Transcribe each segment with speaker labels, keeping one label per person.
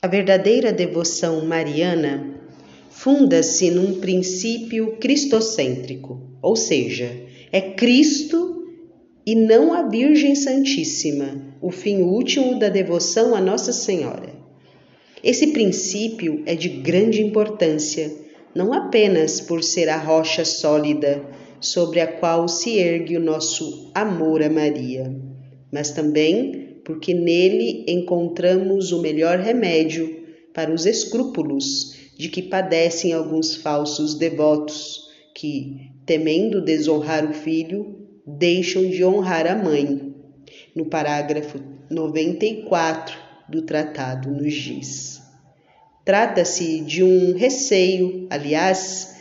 Speaker 1: A verdadeira devoção mariana funda-se num princípio cristocêntrico, ou seja, é Cristo e não a Virgem Santíssima o fim último da devoção a Nossa Senhora. Esse princípio é de grande importância, não apenas por ser a rocha sólida sobre a qual se ergue o nosso amor a Maria, mas também porque nele encontramos o melhor remédio para os escrúpulos de que padecem alguns falsos devotos que, temendo desonrar o filho, deixam de honrar a mãe. No parágrafo 94 do tratado nos diz. Trata-se de um receio, aliás,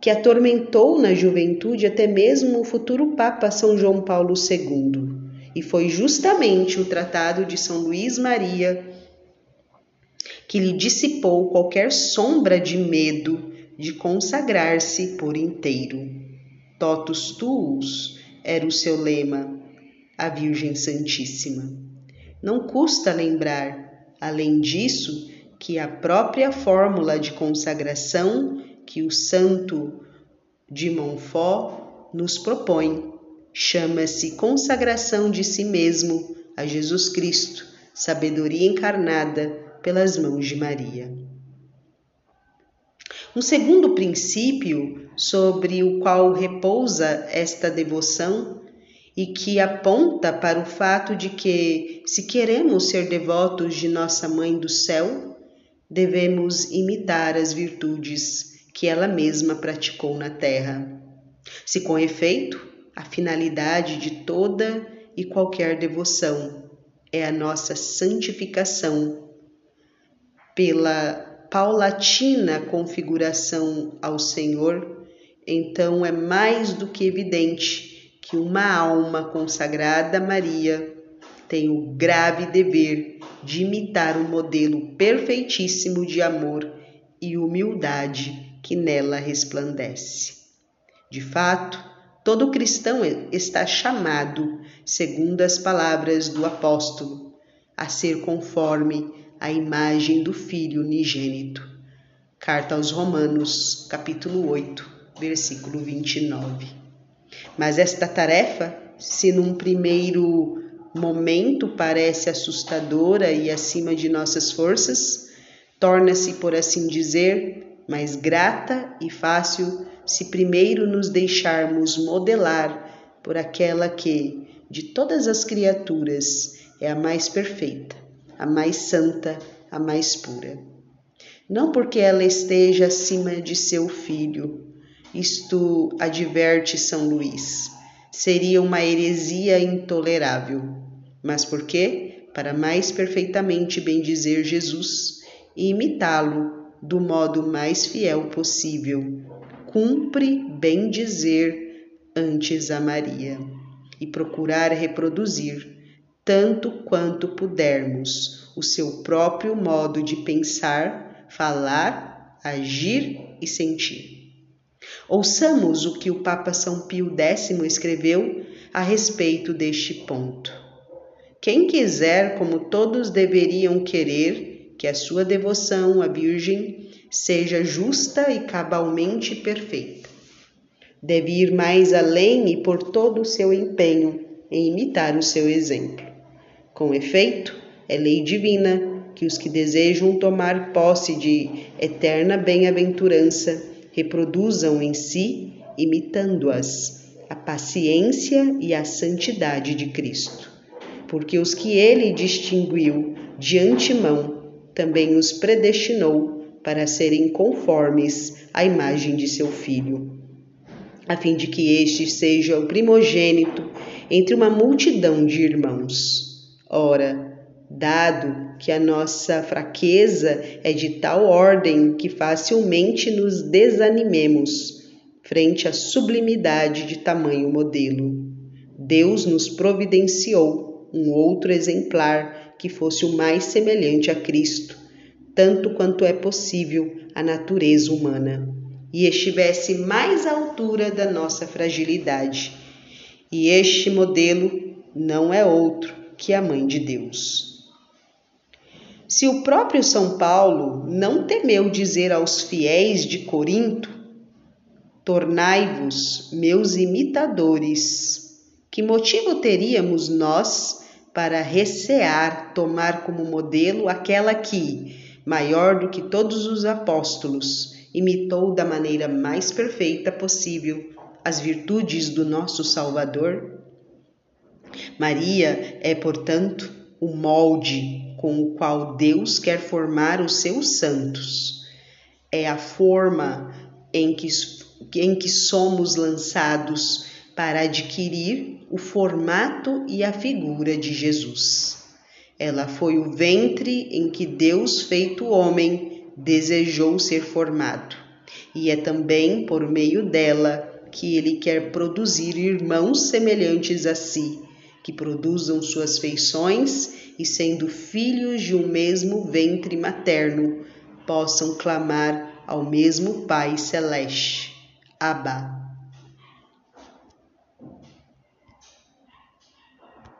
Speaker 1: que atormentou na juventude até mesmo o futuro Papa São João Paulo II. E foi justamente o Tratado de São Luís Maria que lhe dissipou qualquer sombra de medo de consagrar-se por inteiro. Totus tuus era o seu lema, a Virgem Santíssima. Não custa lembrar, além disso, que a própria fórmula de consagração que o santo de Montfort nos propõe chama-se consagração de si mesmo a Jesus Cristo, sabedoria encarnada pelas mãos de Maria. Um segundo princípio sobre o qual repousa esta devoção e que aponta para o fato de que, se queremos ser devotos de Nossa Mãe do Céu, devemos imitar as virtudes que ela mesma praticou na terra. Se com efeito, a finalidade de toda e qualquer devoção é a nossa santificação pela paulatina configuração ao Senhor, então é mais do que evidente que uma alma consagrada a Maria tem o grave dever de imitar o modelo perfeitíssimo de amor e humildade que nela resplandece. De fato, todo cristão está chamado, segundo as palavras do apóstolo, a ser conforme a imagem do Filho unigênito. Carta aos Romanos, capítulo 8, versículo 29. Mas esta tarefa, se num primeiro momento parece assustadora e acima de nossas forças, torna-se, por assim dizer, mais grata e fácil se primeiro nos deixarmos modelar por aquela que, de todas as criaturas, é a mais perfeita a mais santa, a mais pura. Não porque ela esteja acima de seu filho, isto adverte São Luís, seria uma heresia intolerável, mas porque, para mais perfeitamente bendizer Jesus e imitá-lo do modo mais fiel possível, cumpre bem dizer antes a Maria e procurar reproduzir tanto quanto pudermos, o seu próprio modo de pensar, falar, agir e sentir. Ouçamos o que o Papa São Pio X escreveu a respeito deste ponto. Quem quiser, como todos deveriam querer, que a sua devoção à Virgem seja justa e cabalmente perfeita, deve ir mais além e por todo o seu empenho em imitar o seu exemplo. Com efeito, é lei divina que os que desejam tomar posse de eterna bem-aventurança reproduzam em si, imitando-as, a paciência e a santidade de Cristo. Porque os que ele distinguiu de antemão, também os predestinou para serem conformes à imagem de seu Filho, a fim de que este seja o primogênito entre uma multidão de irmãos. Ora, dado que a nossa fraqueza é de tal ordem que facilmente nos desanimemos frente à sublimidade de tamanho modelo, Deus nos providenciou um outro exemplar que fosse o mais semelhante a Cristo, tanto quanto é possível a natureza humana, e estivesse mais à altura da nossa fragilidade. E este modelo não é outro que a Mãe de Deus. Se o próprio São Paulo não temeu dizer aos fiéis de Corinto: Tornai-vos meus imitadores, que motivo teríamos nós para recear tomar como modelo aquela que, maior do que todos os apóstolos, imitou da maneira mais perfeita possível as virtudes do nosso Salvador? Maria é, portanto, o molde com o qual Deus quer formar os seus santos. É a forma em que, em que somos lançados para adquirir o formato e a figura de Jesus. Ela foi o ventre em que Deus, feito homem, desejou ser formado, e é também por meio dela que ele quer produzir irmãos semelhantes a si, que produzam suas feições e, sendo filhos de um mesmo ventre materno, possam clamar ao mesmo Pai Celeste. Abba.